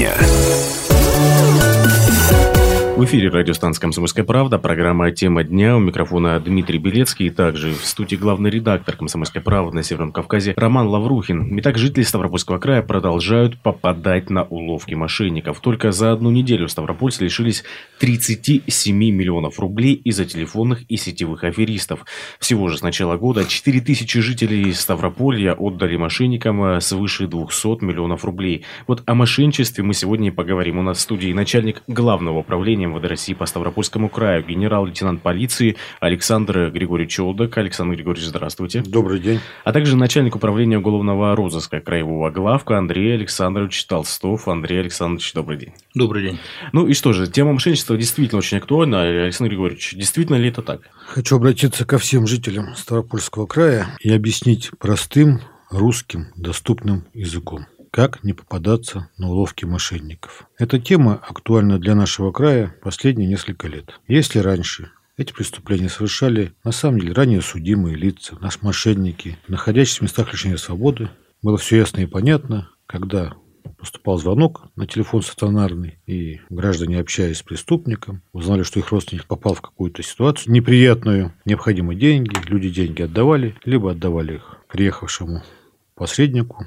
дня. В эфире радиостанция «Комсомольская правда», программа «Тема дня». У микрофона Дмитрий Белецкий. И также в студии главный редактор «Комсомольской правды» на Северном Кавказе Роман Лаврухин. Итак, жители Ставропольского края продолжают попадать на уловки мошенников. Только за одну неделю ставропольцы лишились 37 миллионов рублей из-за телефонных и сетевых аферистов. Всего же с начала года 4 тысячи жителей Ставрополья отдали мошенникам свыше 200 миллионов рублей. Вот о мошенничестве мы сегодня и поговорим. У нас в студии начальник главного управления МВД России по Ставропольскому краю, генерал-лейтенант полиции Александр Григорьевич Челдок. Александр Григорьевич, здравствуйте. Добрый день. А также начальник управления уголовного розыска краевого главка Андрей Александрович Толстов. Андрей Александрович, добрый день. Добрый день. Ну и что же, тема мошенничества действительно очень актуальна. Александр Григорьевич, действительно ли это так? Хочу обратиться ко всем жителям Ставропольского края и объяснить простым русским доступным языком. Как не попадаться на уловки мошенников? Эта тема актуальна для нашего края последние несколько лет. Если раньше эти преступления совершали, на самом деле, ранее судимые лица, наши мошенники, находящиеся в местах лишения свободы, было все ясно и понятно, когда поступал звонок на телефон стационарный, и граждане, общаясь с преступником, узнали, что их родственник попал в какую-то ситуацию неприятную, необходимы деньги, люди деньги отдавали, либо отдавали их приехавшему посреднику,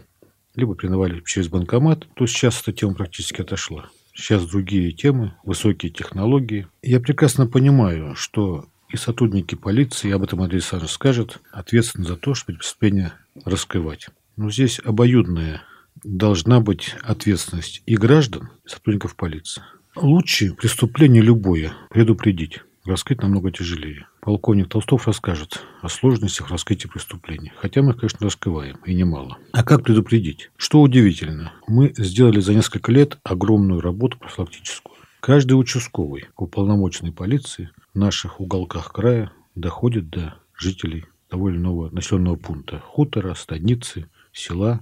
либо признавали через банкомат, то сейчас эта тема практически отошла. Сейчас другие темы, высокие технологии. Я прекрасно понимаю, что и сотрудники полиции, об этом Андрей Александрович скажет, ответственны за то, чтобы преступление раскрывать. Но здесь обоюдная должна быть ответственность и граждан, и сотрудников полиции. Лучше преступление любое предупредить раскрыть намного тяжелее. Полковник Толстов расскажет о сложностях раскрытия преступлений. Хотя мы, конечно, раскрываем, и немало. А как предупредить? Что удивительно, мы сделали за несколько лет огромную работу профилактическую. Каждый участковый уполномоченной полиции в наших уголках края доходит до жителей того или населенного пункта. Хутора, станицы, села,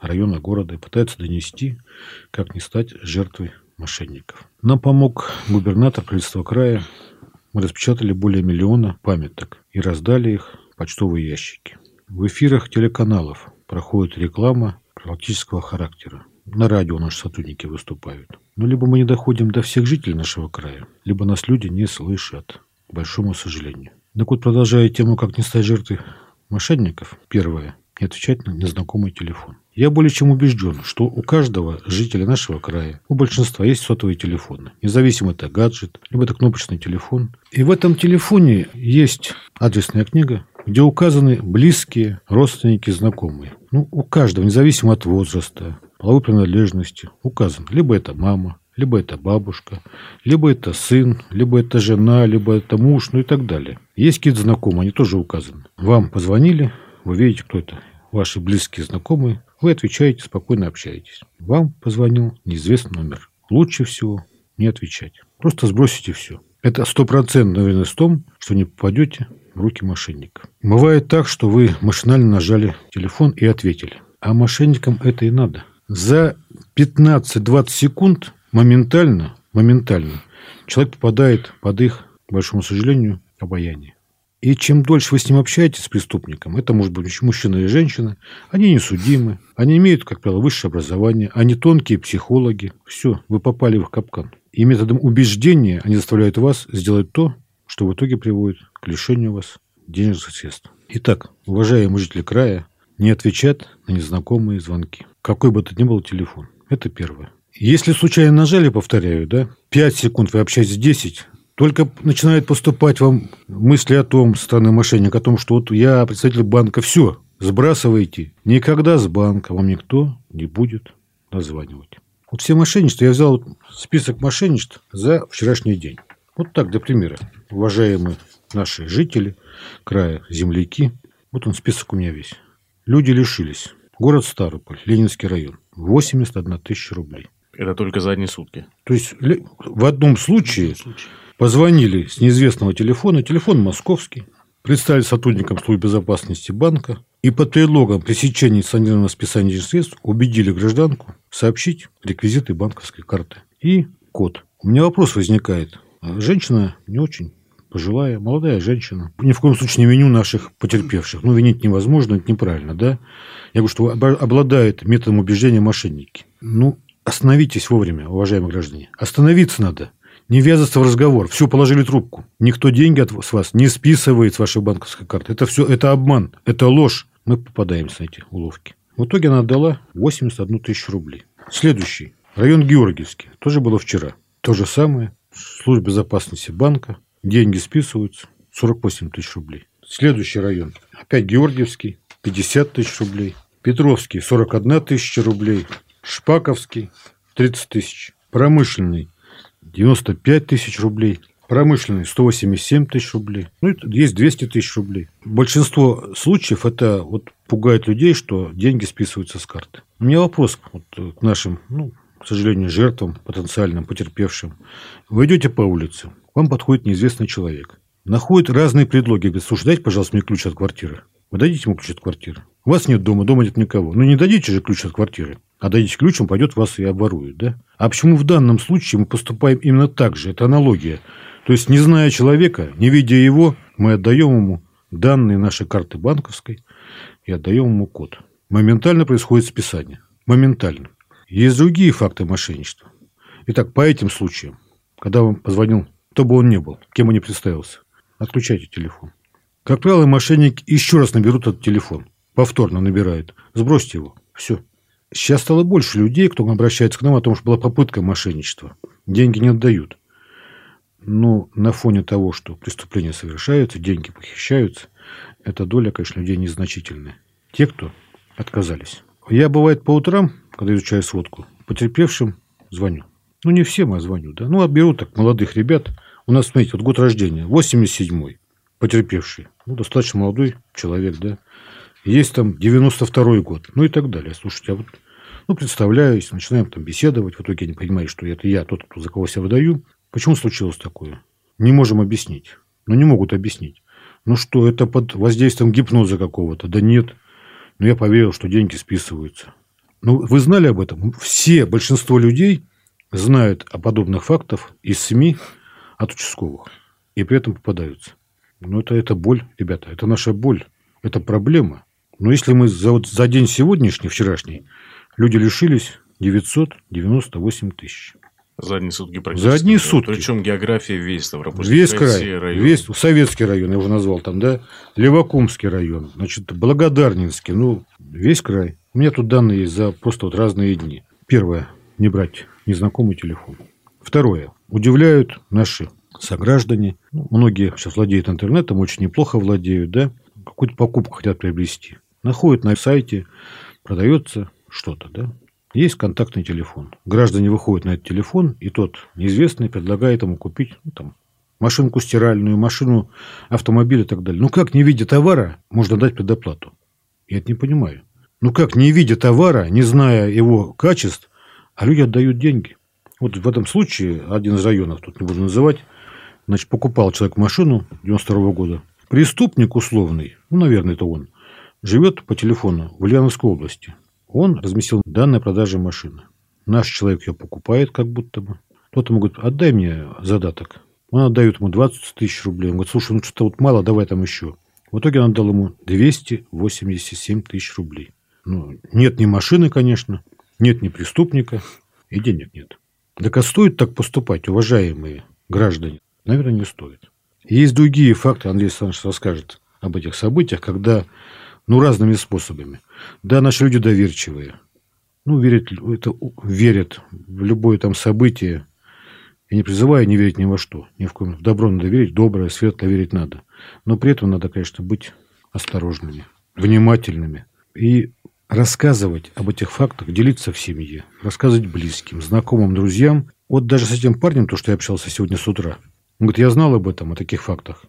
района города и пытается донести, как не стать жертвой мошенников. Нам помог губернатор правительства края мы распечатали более миллиона памяток и раздали их в почтовые ящики. В эфирах телеканалов проходит реклама практического характера. На радио наши сотрудники выступают. Но либо мы не доходим до всех жителей нашего края, либо нас люди не слышат, к большому сожалению. Так вот, продолжая тему, как не стать жертвой мошенников, первое – не отвечать на незнакомый телефон. Я более чем убежден, что у каждого жителя нашего края, у большинства есть сотовые телефоны. Независимо это гаджет, либо это кнопочный телефон. И в этом телефоне есть адресная книга, где указаны близкие, родственники, знакомые. Ну, у каждого, независимо от возраста, половой принадлежности, указан. Либо это мама, либо это бабушка, либо это сын, либо это жена, либо это муж, ну и так далее. Есть какие-то знакомые, они тоже указаны. Вам позвонили, вы видите, кто это, ваши близкие знакомые, вы отвечаете, спокойно общаетесь. Вам позвонил неизвестный номер. Лучше всего не отвечать. Просто сбросите все. Это стопроцентная уверенность в том, что не попадете в руки мошенника. Бывает так, что вы машинально нажали телефон и ответили. А мошенникам это и надо. За 15-20 секунд моментально, моментально человек попадает под их, к большому сожалению, обаяние. И чем дольше вы с ним общаетесь, с преступником, это может быть мужчина или женщина, они не судимы, они имеют, как правило, высшее образование, они тонкие психологи. Все, вы попали в их капкан. И методом убеждения они заставляют вас сделать то, что в итоге приводит к лишению вас денежных средств. Итак, уважаемые жители края, не отвечать на незнакомые звонки. Какой бы это ни был телефон. Это первое. Если случайно нажали, повторяю, да, 5 секунд вы общаетесь 10, только начинают поступать вам мысли о том, стороны мошенника, о том, что вот я представитель банка, все, сбрасывайте. Никогда с банка вам никто не будет названивать. Вот все мошенничества, я взял список мошенничеств за вчерашний день. Вот так, для примера. Уважаемые наши жители края, земляки. Вот он список у меня весь. Люди лишились. Город Старополь, Ленинский район. 81 тысяча рублей. Это только за одни сутки. То есть в одном случае, в одном случае Позвонили с неизвестного телефона, телефон московский, представили сотрудникам службы безопасности банка и под предлогом пресечения санкционированного списания средств убедили гражданку сообщить реквизиты банковской карты и код. У меня вопрос возникает. Женщина не очень пожилая, молодая женщина. Ни в коем случае не виню наших потерпевших. Ну, винить невозможно, это неправильно, да? Я говорю, что обладает методом убеждения мошенники. Ну, остановитесь вовремя, уважаемые граждане. Остановиться надо. Не ввязаться в разговор. Все, положили трубку. Никто деньги от, вас не списывает с вашей банковской карты. Это все, это обман, это ложь. Мы попадаемся на эти уловки. В итоге она отдала 81 тысячу рублей. Следующий. Район Георгиевский. Тоже было вчера. То же самое. Служба безопасности банка. Деньги списываются. 48 тысяч рублей. Следующий район. Опять Георгиевский. 50 тысяч рублей. Петровский. 41 тысяча рублей. Шпаковский. 30 тысяч. Промышленный. 95 тысяч рублей. Промышленный 187 тысяч рублей. Ну, есть 200 тысяч рублей. Большинство случаев это вот пугает людей, что деньги списываются с карты. У меня вопрос вот к нашим, ну, к сожалению, жертвам, потенциальным потерпевшим. Вы идете по улице, вам подходит неизвестный человек. Находит разные предлоги. Говорит, слушай, дайте, пожалуйста, мне ключ от квартиры. Вы дадите ему ключ от квартиры? У вас нет дома, дома нет никого. Ну, не дадите же ключ от квартиры. А дадите ключ, он пойдет вас и обворует, да? А почему в данном случае мы поступаем именно так же? Это аналогия. То есть, не зная человека, не видя его, мы отдаем ему данные нашей карты банковской и отдаем ему код. Моментально происходит списание. Моментально. Есть другие факты мошенничества. Итак, по этим случаям, когда вам позвонил, кто бы он ни был, кем он не представился, отключайте телефон. Как правило, мошенники еще раз наберут этот телефон. Повторно набирают. Сбросьте его. Все. Сейчас стало больше людей, кто обращается к нам о том, что была попытка мошенничества. Деньги не отдают. Но на фоне того, что преступления совершаются, деньги похищаются, эта доля, конечно, людей незначительная. Те, кто отказались. Я, бывает, по утрам, когда изучаю сводку, потерпевшим звоню. Ну, не всем, а звоню, да. Ну, отберу так молодых ребят. У нас, смотрите, вот год рождения, 87-й, потерпевший. Ну, достаточно молодой человек, да. Есть там 92-й год, ну и так далее. Слушайте, а вот ну, представляюсь, начинаем там беседовать. В итоге они понимают, что это я, тот, кто за кого себя выдаю. Почему случилось такое? Не можем объяснить. Ну, не могут объяснить. Ну что, это под воздействием гипноза какого-то? Да нет. Но я поверил, что деньги списываются. Ну, вы знали об этом? Все, большинство людей знают о подобных фактах из СМИ от участковых. И при этом попадаются. Ну, это, это боль, ребята. Это наша боль. Это проблема. Но если мы за, вот, за день сегодняшний, вчерашний, люди лишились 998 тысяч. За одни сутки практически. За одни сутки. Причем география весь Ставропольский Весь край. Район. Весь Советский район, я его назвал там, да. Левакумский район. Значит, Благодарнинский. Ну, весь край. У меня тут данные есть за просто вот разные дни. Первое. Не брать незнакомый телефон. Второе. Удивляют наши сограждане. Ну, многие сейчас владеют интернетом, очень неплохо владеют, да. Какую-то покупку хотят приобрести. Находят на сайте, продается что-то, да. Есть контактный телефон. Граждане выходят на этот телефон, и тот неизвестный предлагает ему купить ну, там, машинку стиральную, машину, автомобиль и так далее. Ну как, не видя товара, можно дать предоплату? Я это не понимаю. Ну как, не видя товара, не зная его качеств, а люди отдают деньги? Вот в этом случае, один из районов, тут не буду называть, значит, покупал человек машину 92 года. Преступник условный, ну, наверное, это он, живет по телефону в Ульяновской области. Он разместил данные о продаже машины. Наш человек ее покупает как будто бы. Кто-то ему говорит, отдай мне задаток. Он отдает ему 20 тысяч рублей. Он говорит, слушай, ну что-то вот мало, давай там еще. В итоге он отдал ему 287 тысяч рублей. Ну, нет ни машины, конечно, нет ни преступника, и денег нет. Так а стоит так поступать, уважаемые граждане? Наверное, не стоит. Есть другие факты, Андрей Александрович расскажет об этих событиях, когда ну, разными способами. Да, наши люди доверчивые. Ну, верят, это, верят в любое там событие. Я не призываю не верить ни во что. Ни в коем. В добро надо верить, доброе, светлое верить надо. Но при этом надо, конечно, быть осторожными, внимательными. И рассказывать об этих фактах, делиться в семье, рассказывать близким, знакомым, друзьям. Вот даже с этим парнем, то, что я общался сегодня с утра, он говорит, я знал об этом, о таких фактах,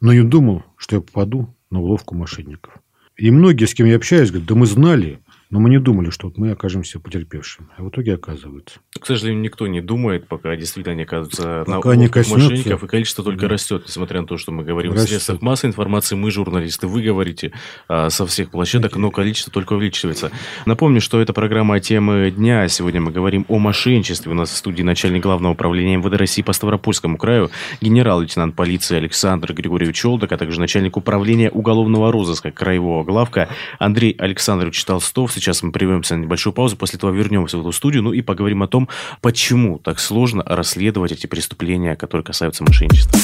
но не думал, что я попаду на уловку мошенников. И многие, с кем я общаюсь, говорят, да мы знали, но мы не думали, что вот мы окажемся потерпевшими. А в итоге оказывается. К сожалению, никто не думает, пока действительно не оказывается пока на не коснется. мошенников, и количество только да. растет, несмотря на то, что мы говорим растет. в средствах массовой информации, мы, журналисты, вы говорите а, со всех площадок, но количество только увеличивается. Напомню, что это программа «Темы дня». Сегодня мы говорим о мошенничестве. У нас в студии начальник главного управления МВД России по Ставропольскому краю, генерал-лейтенант полиции Александр Григорьевич Олдок, а также начальник управления уголовного розыска краевого главка Андрей Александрович Толстов. сейчас мы прервемся на небольшую паузу, после этого вернемся в эту студию, ну и поговорим о том, почему так сложно расследовать эти преступления, которые касаются мошенничества.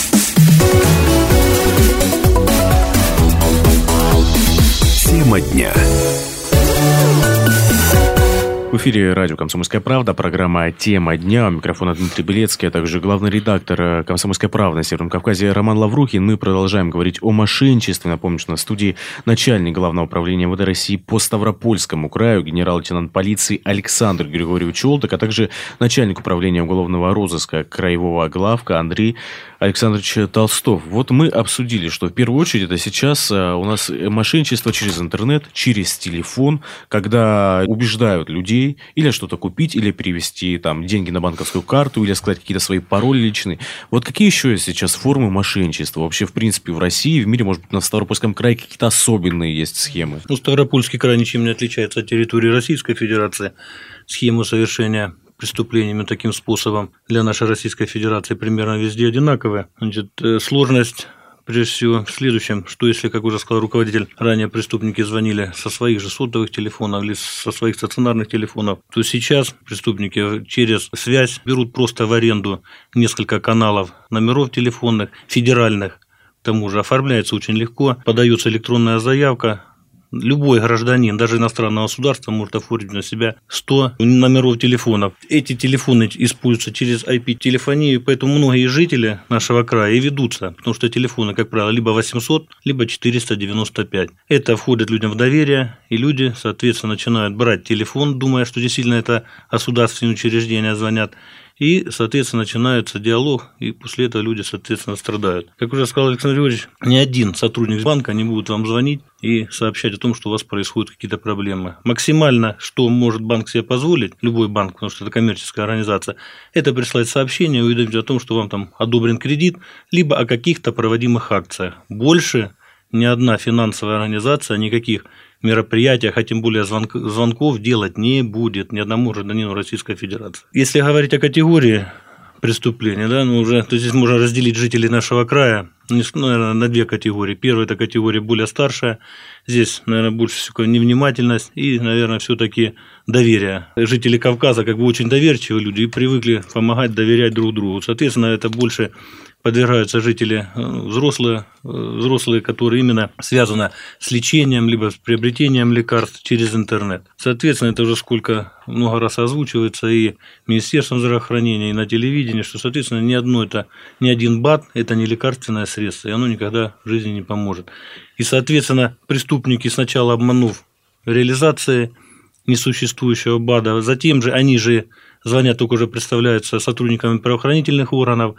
Тема дня. В эфире радио «Комсомольская правда», программа «Тема дня». У микрофона Дмитрий Белецкий, а также главный редактор э, «Комсомольской правды» на Северном Кавказе Роман Лаврухин. Мы продолжаем говорить о мошенничестве. Напомню, что на студии начальник Главного управления МВД России по Ставропольскому краю, генерал-лейтенант полиции Александр Григорьевич Олдок, а также начальник управления уголовного розыска краевого главка Андрей Александрович Толстов. Вот мы обсудили, что в первую очередь это сейчас э, у нас мошенничество через интернет, через телефон, когда убеждают людей людей, или что-то купить, или перевести там деньги на банковскую карту, или сказать какие-то свои пароли личные. Вот какие еще сейчас формы мошенничества? Вообще, в принципе, в России, в мире, может быть, на Ставропольском крае какие-то особенные есть схемы? Ну, Ставропольский край ничем не отличается от территории Российской Федерации. Схема совершения преступлениями таким способом для нашей Российской Федерации примерно везде одинаковая. Значит, э, сложность прежде всего в следующем, что если, как уже сказал руководитель, ранее преступники звонили со своих же сотовых телефонов или со своих стационарных телефонов, то сейчас преступники через связь берут просто в аренду несколько каналов номеров телефонных, федеральных, к тому же оформляется очень легко, подается электронная заявка, Любой гражданин, даже иностранного государства, может оформить на себя 100 номеров телефонов. Эти телефоны используются через IP-телефонию, поэтому многие жители нашего края и ведутся, потому что телефоны, как правило, либо 800, либо 495. Это входит людям в доверие, и люди, соответственно, начинают брать телефон, думая, что действительно это государственные учреждения звонят, и, соответственно, начинается диалог, и после этого люди, соответственно, страдают. Как уже сказал Александр Григорьевич, ни один сотрудник банка не будет вам звонить и сообщать о том, что у вас происходят какие-то проблемы. Максимально, что может банк себе позволить, любой банк, потому что это коммерческая организация, это прислать сообщение, уведомить о том, что вам там одобрен кредит, либо о каких-то проводимых акциях. Больше ни одна финансовая организация никаких мероприятиях, а тем более звонк, звонков делать не будет ни одному гражданину Российской Федерации. Если говорить о категории преступления, да, ну уже, то здесь можно разделить жителей нашего края, ну, наверное, на две категории. Первая – это категория более старшая, здесь, наверное, больше всего невнимательность и, наверное, все таки доверие. Жители Кавказа как бы очень доверчивые люди и привыкли помогать, доверять друг другу. Соответственно, это больше подвергаются жители э, взрослые, э, взрослые, которые именно связаны с лечением, либо с приобретением лекарств через интернет. Соответственно, это уже сколько много раз озвучивается и Министерством здравоохранения, и на телевидении, что, соответственно, ни одно это, ни один БАД – это не лекарственное средство, и оно никогда в жизни не поможет. И, соответственно, преступники, сначала обманув реализации несуществующего БАДа, затем же они же звонят, только уже представляются сотрудниками правоохранительных органов,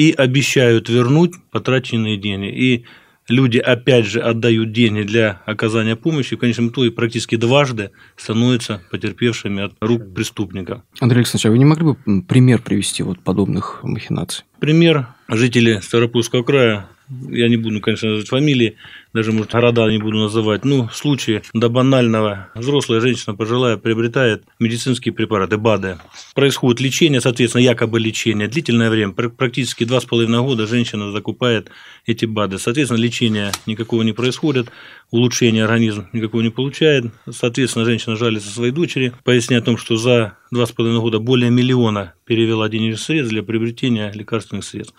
и обещают вернуть потраченные деньги. И люди опять же отдают деньги для оказания помощи, в конечном итоге практически дважды становятся потерпевшими от рук преступника. Андрей Александрович, а вы не могли бы пример привести вот подобных махинаций? Пример. Жители Ставропольского края я не буду, конечно, называть фамилии, даже, может, города не буду называть, ну, в случае до банального, взрослая женщина пожилая приобретает медицинские препараты, БАДы. Происходит лечение, соответственно, якобы лечение, длительное время, практически два с половиной года женщина закупает эти БАДы. Соответственно, лечения никакого не происходит, улучшения организм никакого не получает. Соответственно, женщина жалится своей дочери, поясняя о том, что за два с половиной года более миллиона перевела денежных средств для приобретения лекарственных средств.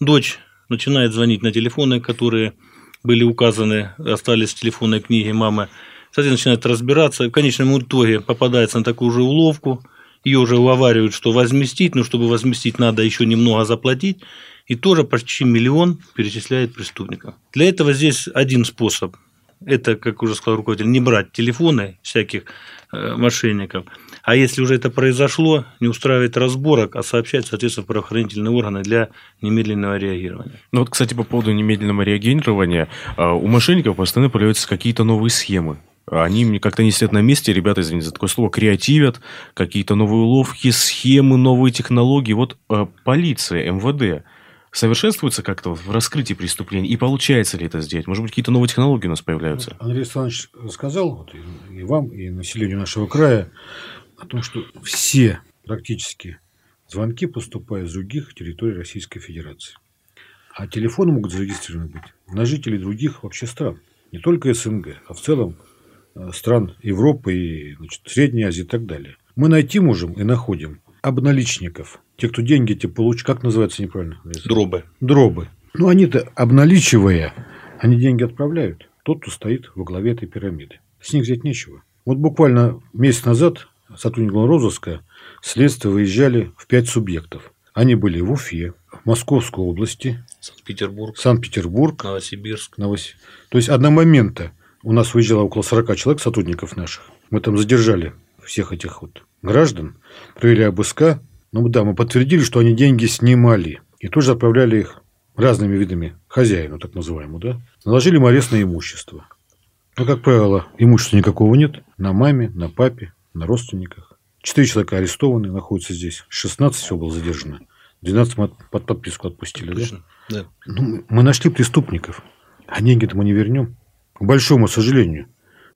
Дочь начинает звонить на телефоны, которые были указаны, остались в телефонной книге мамы. Кстати, начинает разбираться. В конечном итоге попадается на такую же уловку. Ее уже уговаривают, что возместить, но чтобы возместить, надо еще немного заплатить. И тоже почти миллион перечисляет преступников. Для этого здесь один способ. Это, как уже сказал руководитель, не брать телефоны всяких э, мошенников, а если уже это произошло, не устраивать разборок, а сообщать, соответственно, правоохранительные органы для немедленного реагирования. Ну вот, кстати, по поводу немедленного реагирования, а, у мошенников постоянно появляются какие-то новые схемы. Они мне как-то не сидят на месте, ребята, извините за такое слово, креативят, какие-то новые уловки, схемы, новые технологии. Вот а, полиция, МВД совершенствуется как-то в раскрытии преступлений? И получается ли это сделать? Может быть, какие-то новые технологии у нас появляются? Андрей Александрович сказал вот, и вам, и населению нашего края, о том, что все практически звонки поступают с других территорий Российской Федерации. А телефоны могут зарегистрированы быть на жителей других вообще стран. Не только СНГ, а в целом э, стран Европы и значит, Средней Азии и так далее. Мы найти можем и находим обналичников. Те, кто деньги эти получат, как называется неправильно? Дробы. Дробы. Ну, они-то, обналичивая, они деньги отправляют. Тот, кто стоит во главе этой пирамиды. С них взять нечего. Вот буквально месяц назад сотрудники розыска следствия выезжали в пять субъектов. Они были в Уфе, в Московской области, Санкт-Петербург, Санкт-Петербург, Новосибирск. Новос... То есть, одномоментно у нас выезжало около 40 человек, сотрудников наших. Мы там задержали всех этих вот граждан, провели обыска. Ну да, мы подтвердили, что они деньги снимали. И тоже отправляли их разными видами хозяину, так называемому, да. Наложили им арест на имущество. Но, как правило, имущества никакого нет. На маме, на папе, на родственниках. Четыре человека арестованы, находятся здесь. 16 всего было задержано. 12 мы под подписку отпустили, Точно. Да. да? Ну, мы нашли преступников. А деньги-то мы не вернем. К большому сожалению.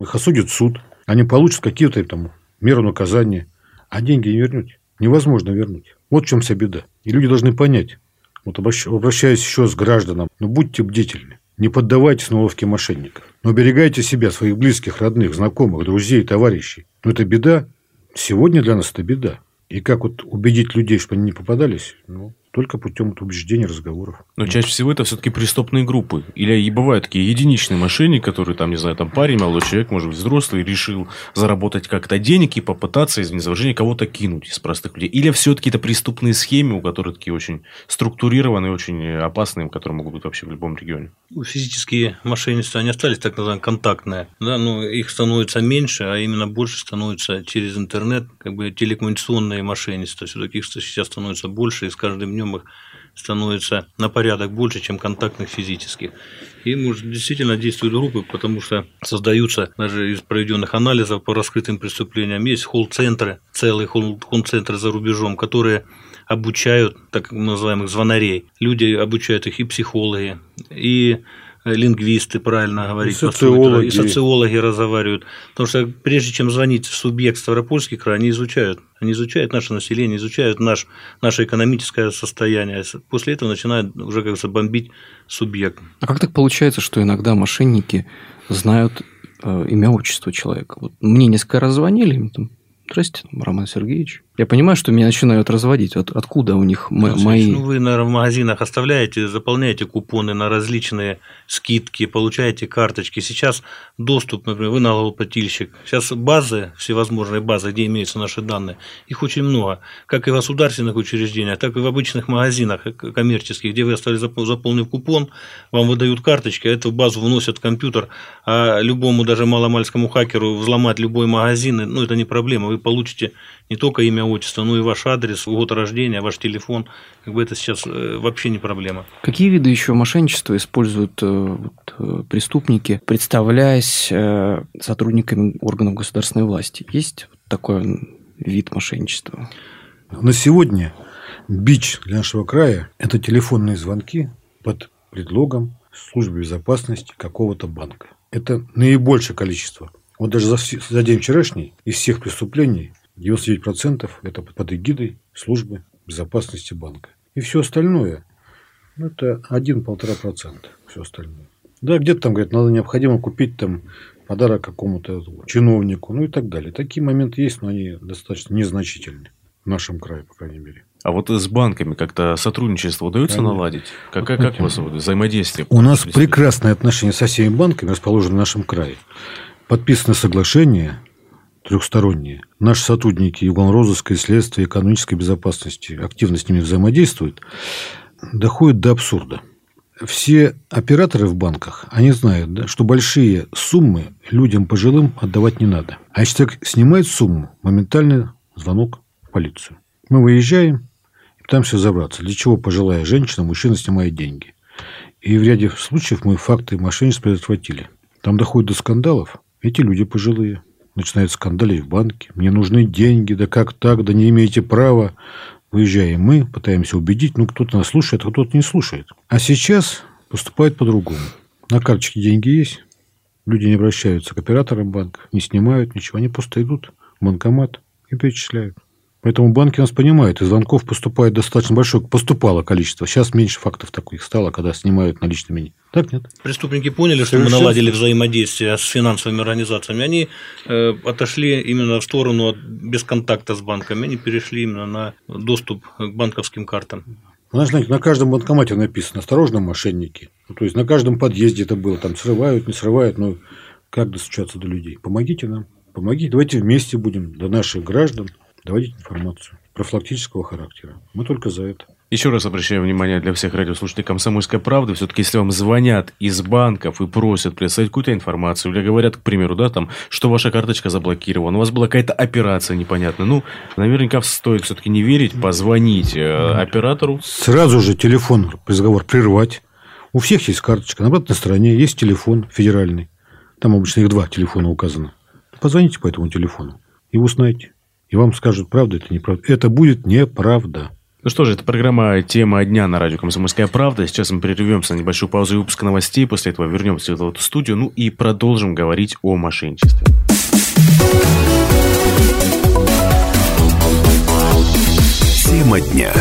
Их осудит суд. Они получат какие-то там меру наказания. А деньги не вернуть. Невозможно вернуть. Вот в чем вся беда. И люди должны понять. Вот обращаюсь еще с гражданам. Ну, будьте бдительны. Не поддавайтесь на уловки мошенников. Но оберегайте себя, своих близких, родных, знакомых, друзей, товарищей. Но это беда. Сегодня для нас это беда. И как вот убедить людей, чтобы они не попадались? Ну, только путем убеждения, разговоров. Но чаще всего это все-таки преступные группы. Или и бывают такие единичные мошенники, которые там, не знаю, там парень, молодой человек, может быть, взрослый, решил заработать как-то денег и попытаться из незавождения кого-то кинуть из простых людей. Или все-таки это преступные схемы, у которых такие очень структурированные, очень опасные, которые могут быть вообще в любом регионе. Физические мошенничества, они остались так называемые контактные. Да, но их становится меньше, а именно больше становится через интернет, как бы телекоммуникационные мошенничества. Все-таки их сейчас становится больше, и с каждым днем днем их становится на порядок больше, чем контактных физических. И, может, действительно действуют группы, потому что создаются даже из проведенных анализов по раскрытым преступлениям, есть холл-центры, целые холл-центры за рубежом, которые обучают так называемых звонарей. Люди обучают их и психологи, и лингвисты, правильно говорить, и социологи. и социологи разговаривают. Потому что прежде чем звонить в субъект Ставропольский край, они изучают. Они изучают наше население, изучают наш, наше экономическое состояние. После этого начинают уже, как говорится, бомбить субъект. А как так получается, что иногда мошенники знают э, имя, отчество человека? Вот мне несколько раз звонили, там, Здрасте, Роман Сергеевич. Я понимаю, что меня начинают разводить. От, откуда у них ну, мои... Ну, вы, наверное, в магазинах оставляете, заполняете купоны на различные скидки, получаете карточки. Сейчас доступ, например, вы налогоплательщик. Сейчас базы, всевозможные базы, где имеются наши данные, их очень много. Как и в государственных учреждениях, так и в обычных магазинах коммерческих, где вы оставили заполнив купон, вам выдают карточки, а эту базу вносят в компьютер, а любому, даже маломальскому хакеру взломать любой магазин, ну, это не проблема. Вы получите не только имя, отчество, но и ваш адрес, год рождения, ваш телефон. Как бы это сейчас э, вообще не проблема. Какие виды еще мошенничества используют э, вот, э, преступники, представляясь сотрудниками органов государственной власти? Есть такой вид мошенничества? На сегодня бич для нашего края – это телефонные звонки под предлогом службы безопасности какого-то банка. Это наибольшее количество. Вот даже за, за день вчерашний из всех преступлений 99% это под эгидой службы безопасности банка. И все остальное это 1-1,5%. Все остальное. Да, где-то там, говорят, надо необходимо купить там подарок какому-то чиновнику, ну и так далее. Такие моменты есть, но они достаточно незначительны в нашем крае, по крайней мере. А вот с банками как-то сотрудничество удается Конечно. наладить? Как, как, как у вас взаимодействие? У нас прекрасные отношения со всеми банками, расположенными в нашем крае. Подписано соглашение трехсторонние. Наши сотрудники уголовно-розыска и следствия экономической безопасности активно с ними взаимодействуют, доходит до абсурда. Все операторы в банках, они знают, да, что большие суммы людям пожилым отдавать не надо. А если человек снимает сумму, моментальный звонок в полицию. Мы выезжаем и пытаемся разобраться, для чего пожилая женщина, мужчина снимает деньги. И в ряде случаев мы факты мошенничества предотвратили. Там доходит до скандалов. Эти люди пожилые начинает скандалить в банке. Мне нужны деньги, да как так, да не имеете права. Выезжаем мы, пытаемся убедить, ну, кто-то нас слушает, а кто-то не слушает. А сейчас поступает по-другому. На карточке деньги есть, люди не обращаются к операторам банка, не снимают ничего, они просто идут в банкомат и перечисляют. Поэтому банки нас понимают, и звонков поступает достаточно большое, поступало количество. Сейчас меньше фактов таких стало, когда снимают наличными. Так нет? Преступники поняли, что мы наладили взаимодействие с финансовыми организациями. Они э, отошли именно в сторону от, без контакта с банками. Они перешли именно на доступ к банковским картам. Ну, знаете, на каждом банкомате написано «Осторожно, мошенники». Ну, то есть, на каждом подъезде это было. Там срывают, не срывают. Но как достучаться до людей? Помогите нам. Помогите. Давайте вместе будем до наших граждан доводить информацию профилактического характера. Мы только за это. Еще раз обращаю внимание для всех радиослушателей «Комсомольской правды». Все-таки, если вам звонят из банков и просят представить какую-то информацию, или говорят, к примеру, да, там, что ваша карточка заблокирована, у вас была какая-то операция непонятная, ну, наверняка стоит все-таки не верить, позвонить э, оператору. Сразу же телефон, разговор прервать. У всех есть карточка. На обратной стороне есть телефон федеральный. Там обычно их два телефона указано. Позвоните по этому телефону и узнаете. И вам скажут, правда это неправда. Это будет неправда. Ну что же, это программа «Тема дня» на радио «Комсомольская правда». Сейчас мы прервемся на небольшую паузу и выпуск новостей. После этого вернемся в эту студию. Ну и продолжим говорить о мошенничестве. Тема дня.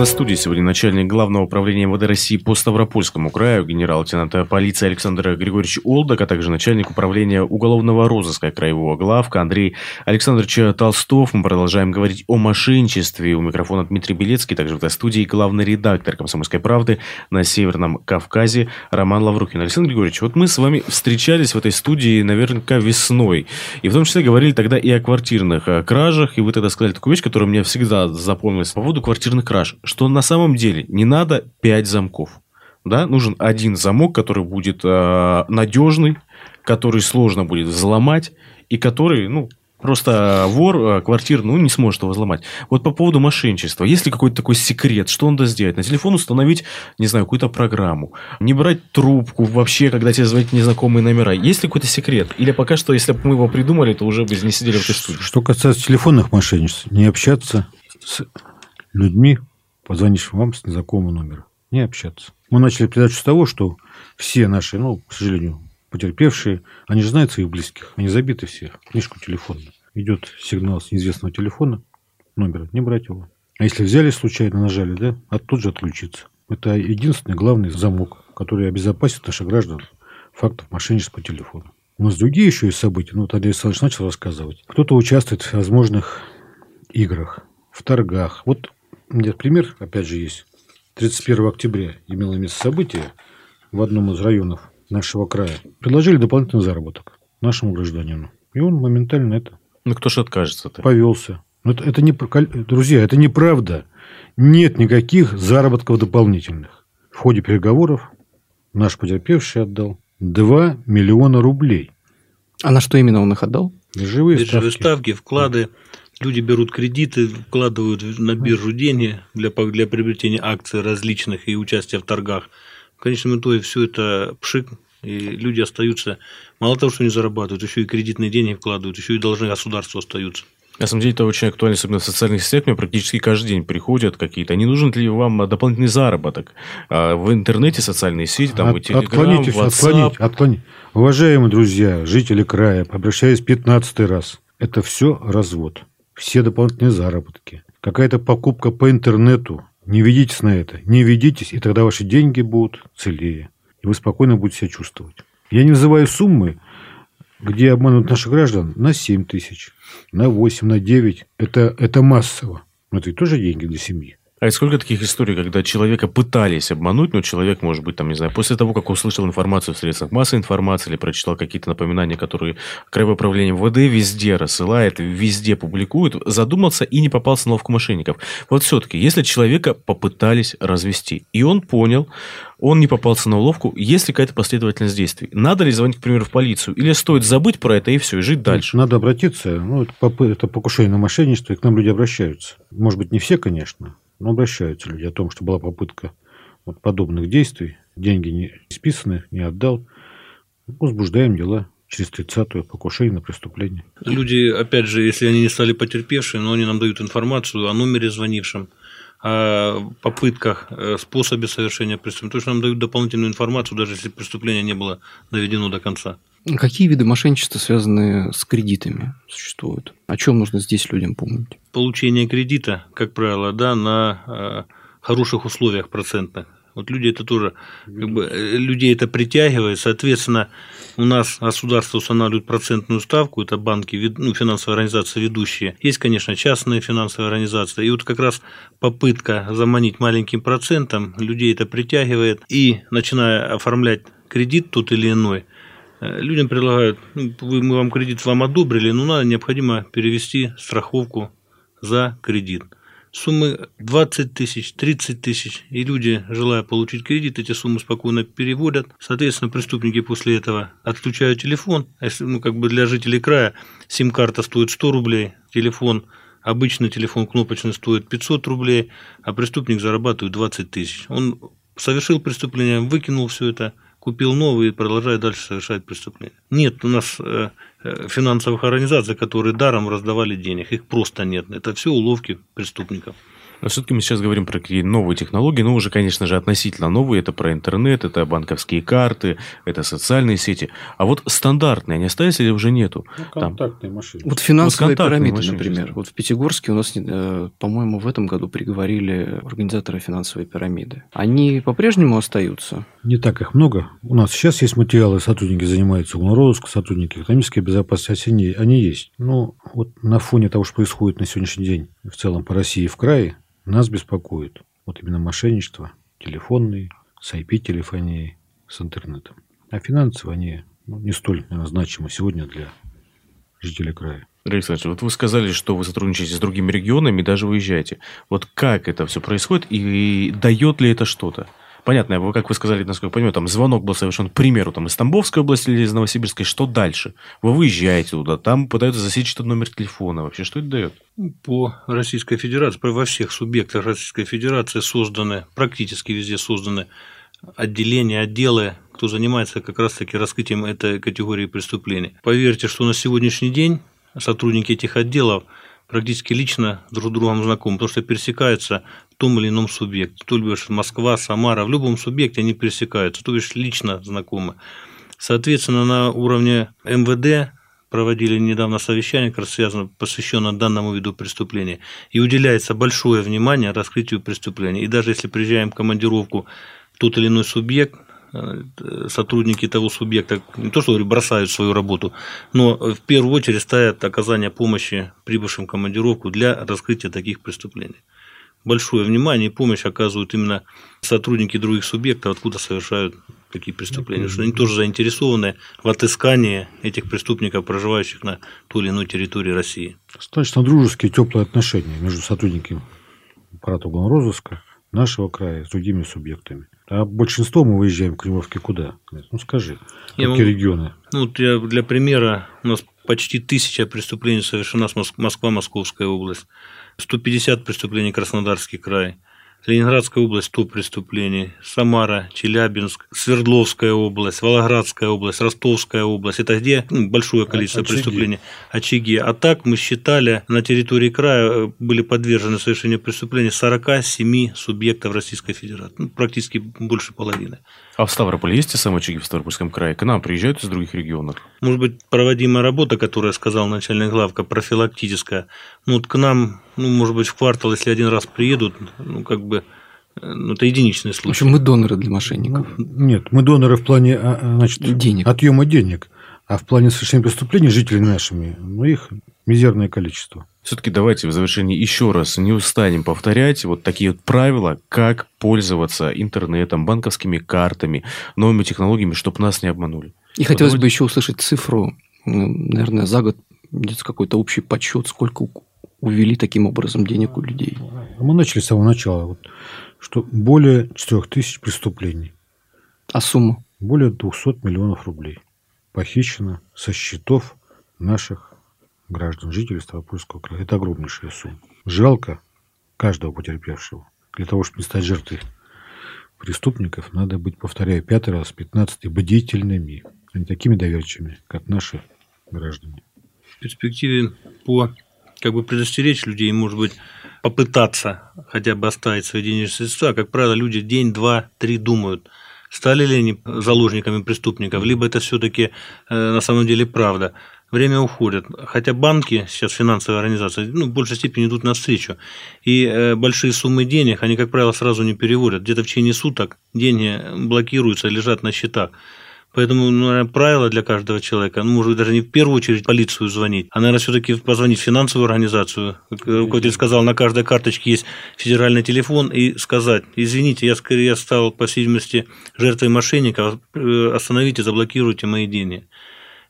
На студии сегодня начальник Главного управления МВД России по Ставропольскому краю, генерал-лейтенант полиции Александр Григорьевич Олдок, а также начальник управления уголовного розыска краевого главка Андрей Александрович Толстов. Мы продолжаем говорить о мошенничестве. У микрофона Дмитрий Белецкий, также в этой студии главный редактор «Комсомольской правды» на Северном Кавказе Роман Лаврухин. Александр Григорьевич, вот мы с вами встречались в этой студии наверняка весной. И в том числе говорили тогда и о квартирных э, кражах. И вы тогда сказали такую вещь, которая мне всегда запомнилась по поводу квартирных краж что на самом деле не надо 5 замков. Да? Нужен один замок, который будет э, надежный, который сложно будет взломать, и который, ну, Просто вор э, квартир, ну, не сможет его взломать. Вот по поводу мошенничества. Есть ли какой-то такой секрет? Что он должен сделать? На телефон установить, не знаю, какую-то программу. Не брать трубку вообще, когда тебе звонят незнакомые номера. Есть ли какой-то секрет? Или пока что, если бы мы его придумали, то уже бы не сидели в этой студии? Что касается телефонных мошенничеств, не общаться с людьми, позвонишь вам с незнакомого номера. Не общаться. Мы начали передачу с того, что все наши, ну, к сожалению, потерпевшие, они же знают своих близких, они забиты все, книжку телефонную. Идет сигнал с неизвестного телефона, номера, не брать его. А если взяли случайно, нажали, да, а тут же отключиться. Это единственный главный замок, который обезопасит наших граждан фактов мошенничества по телефону. У нас другие еще есть события. Ну, вот Андрей Александрович начал рассказывать. Кто-то участвует в возможных играх, в торгах. Вот нет, пример, опять же, есть. 31 октября имело место событие в одном из районов нашего края. Предложили дополнительный заработок нашему гражданину. И он моментально это Ну, кто же откажется-то? повелся. Но это, это не, друзья, это неправда. Нет никаких заработков дополнительных. В ходе переговоров наш потерпевший отдал 2 миллиона рублей. А на что именно он их отдал? Биржевые, Биржевые ставки. ставки, вклады. Люди берут кредиты, вкладывают на биржу деньги для, для приобретения акций различных и участия в торгах. В конечном итоге все это пшик, и люди остаются, мало того, что они зарабатывают, еще и кредитные деньги вкладывают, еще и должны государству остаются. На самом деле это очень актуально, особенно в социальных сетях. Мне практически каждый день приходят какие-то. Не нужен ли вам дополнительный заработок? А В интернете социальные сети, там От, и Telegram, отклонитесь, WhatsApp. отклонить, отклонить. Уважаемые друзья, жители края, обращаюсь 15 раз. Это все развод. Все дополнительные заработки. Какая-то покупка по интернету. Не ведитесь на это. Не ведитесь, и тогда ваши деньги будут целее. И вы спокойно будете себя чувствовать. Я не называю суммы, где обманывают наших граждан на 7 тысяч, на 8, на 9. Это, это массово. Но это ведь тоже деньги для семьи. А и сколько таких историй, когда человека пытались обмануть, но человек, может быть, там, не знаю, после того, как услышал информацию в средствах массовой информации или прочитал какие-то напоминания, которые Краевое управление МВД везде рассылает, везде публикует, задумался и не попался на ловку мошенников. Вот все-таки, если человека попытались развести, и он понял, он не попался на уловку, есть ли какая-то последовательность действий? Надо ли звонить, к примеру, в полицию? Или стоит забыть про это и все, и жить дальше? Надо обратиться. Ну, это покушение на мошенничество, и к нам люди обращаются. Может быть, не все, конечно, но обращаются люди о том, что была попытка вот подобных действий. Деньги не списаны, не отдал. Возбуждаем дела через 30-ю покушение на преступление. Люди, опять же, если они не стали потерпевшими, но они нам дают информацию о номере звонившем, о попытках, э, способе совершения преступления. То есть нам дают дополнительную информацию, даже если преступление не было доведено до конца. Какие виды мошенничества, связанные с кредитами, существуют? О чем нужно здесь людям помнить? Получение кредита, как правило, да, на э, хороших условиях процентных. Вот люди это тоже, как бы, э, людей это притягивает, соответственно, у нас государство устанавливает процентную ставку, это банки, ну, финансовые организации ведущие. Есть, конечно, частные финансовые организации. И вот как раз попытка заманить маленьким процентом, людей это притягивает. И начиная оформлять кредит тот или иной, людям предлагают, ну, мы вам кредит вам одобрили, но надо необходимо перевести страховку за кредит суммы 20 тысяч, 30 тысяч, и люди, желая получить кредит, эти суммы спокойно переводят. Соответственно, преступники после этого отключают телефон. А ну, как бы для жителей края сим-карта стоит 100 рублей, телефон Обычный телефон кнопочный стоит 500 рублей, а преступник зарабатывает 20 тысяч. Он совершил преступление, выкинул все это, купил новый и продолжает дальше совершать преступление. Нет у нас э, э, финансовых организаций, которые даром раздавали денег. Их просто нет. Это все уловки преступников. Но все-таки мы сейчас говорим про какие новые технологии, но уже, конечно же, относительно новые. Это про интернет, это банковские карты, это социальные сети. А вот стандартные они остались или уже нету? Ну, контактные Там... машины. Вот финансовые вот пирамиды, машины, например. Вот в Пятигорске у нас, э, по-моему, в этом году приговорили организаторы финансовой пирамиды. Они по-прежнему остаются? Не так их много. У нас сейчас есть материалы, сотрудники занимаются уголовным сотрудники экономической безопасности, они, они есть. Но вот на фоне того, что происходит на сегодняшний день в целом по России и в крае, нас беспокоит вот именно мошенничество телефонные, с IP-телефонией, с интернетом. А финансово они ну, не столь наверное, значимы сегодня для жителей края. Александр, вот вы сказали, что вы сотрудничаете с другими регионами даже выезжаете. Вот как это все происходит и дает ли это что-то? Понятно, как вы сказали, насколько я понимаю, там звонок был совершен, к примеру, там из Тамбовской области или из Новосибирской, что дальше? Вы выезжаете туда, там пытаются засечь этот номер телефона. Вообще, что это дает? По Российской Федерации, во всех субъектах Российской Федерации созданы, практически везде созданы отделения, отделы, кто занимается как раз-таки раскрытием этой категории преступлений. Поверьте, что на сегодняшний день сотрудники этих отделов практически лично друг с другом знакомы, потому что пересекаются том или ином субъекте. То бишь Москва, Самара, в любом субъекте они пересекаются, то бишь лично знакомы. Соответственно, на уровне МВД проводили недавно совещание, как раз связано, посвященное данному виду преступления, и уделяется большое внимание раскрытию преступления. И даже если приезжаем в командировку в тот или иной субъект, Э, сотрудники того субъекта не то что бросают свою работу, но в первую очередь ставят оказание помощи прибывшим командировку для раскрытия таких преступлений. Большое внимание и помощь оказывают именно сотрудники других субъектов, откуда совершают такие преступления, что они тоже заинтересованы в отыскании этих преступников, проживающих на той или иной территории России. Достаточно дружеские, теплые отношения между сотрудниками аппарата уголовного розыска нашего края с другими субъектами. А большинство мы выезжаем в командировки куда? Ну скажи, я какие могу... регионы? Ну, для, для примера, у нас почти тысяча преступлений совершена с Москва, Московская область, 150 преступлений Краснодарский край – Ленинградская область 100 преступлений, Самара, Челябинск, Свердловская область, Волгоградская область, Ростовская область. Это где ну, большое количество очаги. преступлений. Очаги. А так мы считали, на территории края э, были подвержены совершению преступлений 47 субъектов Российской Федерации. Ну, практически больше половины. А в Ставрополе есть те самые очаги в Ставропольском крае? К нам приезжают из других регионов? Может быть, проводимая работа, которая сказал начальник главка, профилактическая. Ну, вот к нам, ну, может быть, в квартал, если один раз приедут, ну, как бы, ну, это единичный случай. В общем, мы доноры для мошенников. Ну, нет, мы доноры в плане а, а, значит, денег. отъема денег. А в плане совершения преступлений жителей нашими, ну, их мизерное количество. Все-таки давайте в завершении еще раз не устанем повторять вот такие вот правила, как пользоваться интернетом, банковскими картами, новыми технологиями, чтобы нас не обманули. И хотелось бы еще услышать цифру, ну, наверное, за год где-то какой-то общий подсчет, сколько увели таким образом денег у людей. Мы начали с самого начала, вот, что более 4 тысяч преступлений. А сумма? Более 200 миллионов рублей похищено со счетов наших граждан, жителей Ставропольского края. Это огромнейшая сумма. Жалко каждого потерпевшего. Для того, чтобы не стать жертвой преступников, надо быть, повторяю, пятый раз, пятнадцатый, бдительными, а не такими доверчивыми, как наши граждане. В перспективе по как бы предостеречь людей, может быть, попытаться хотя бы оставить свои денежные средства. Как правило, люди день, два, три думают, стали ли они заложниками преступников, либо это все-таки на самом деле правда время уходит. Хотя банки, сейчас финансовые организации, ну, в большей степени идут навстречу. И э, большие суммы денег, они, как правило, сразу не переводят. Где-то в течение суток деньги блокируются, лежат на счетах. Поэтому, ну, наверное, правило для каждого человека, ну, может быть, даже не в первую очередь полицию звонить, а, наверное, все-таки позвонить в финансовую организацию. Как руководитель сказал, на каждой карточке есть федеральный телефон, и сказать, извините, я скорее я стал, по видимости, жертвой мошенников, э, остановите, заблокируйте мои деньги.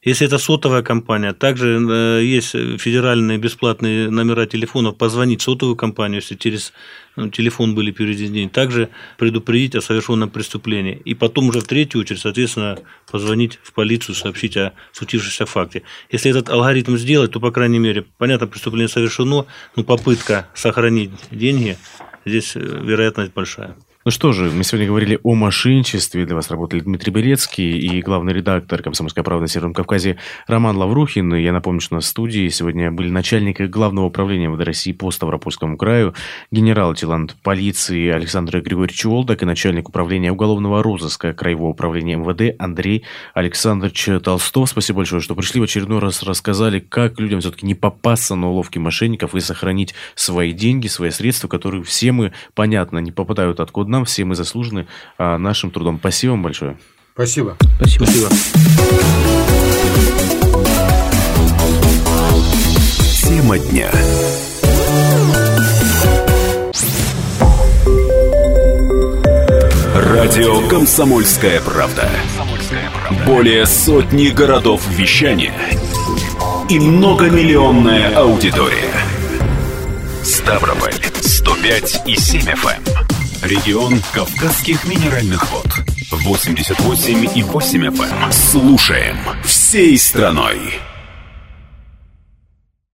Если это сотовая компания, также э, есть федеральные бесплатные номера телефонов, позвонить сотовую компанию, если через телефон были переведены, также предупредить о совершенном преступлении. И потом уже в третью очередь, соответственно, позвонить в полицию, сообщить о случившемся факте. Если этот алгоритм сделать, то, по крайней мере, понятно, преступление совершено, но попытка сохранить деньги, здесь э, вероятность большая. Ну что же, мы сегодня говорили о мошенничестве. Для вас работали Дмитрий Белецкий и главный редактор «Комсомольской правды» на Северном Кавказе Роман Лаврухин. Я напомню, что на студии сегодня были начальники Главного управления МВД России по Ставропольскому краю, генерал-лейтенант полиции Александр Григорьевич Олдак и начальник управления уголовного розыска Краевого управления МВД Андрей Александрович Толстов. Спасибо большое, что пришли в очередной раз рассказали, как людям все-таки не попасться на уловки мошенников и сохранить свои деньги, свои средства, которые все мы, понятно, не попадают откуда нам все мы заслужены а, нашим трудом. Спасибо вам большое. Спасибо. Спасибо. Спасибо. Тема дня. Радио «Комсомольская правда». Более сотни городов вещания и многомиллионная аудитория. Ставрополь 105 и 7 FM. Регион Кавказских минеральных вод. 88,8 FM. Эм. Слушаем всей страной.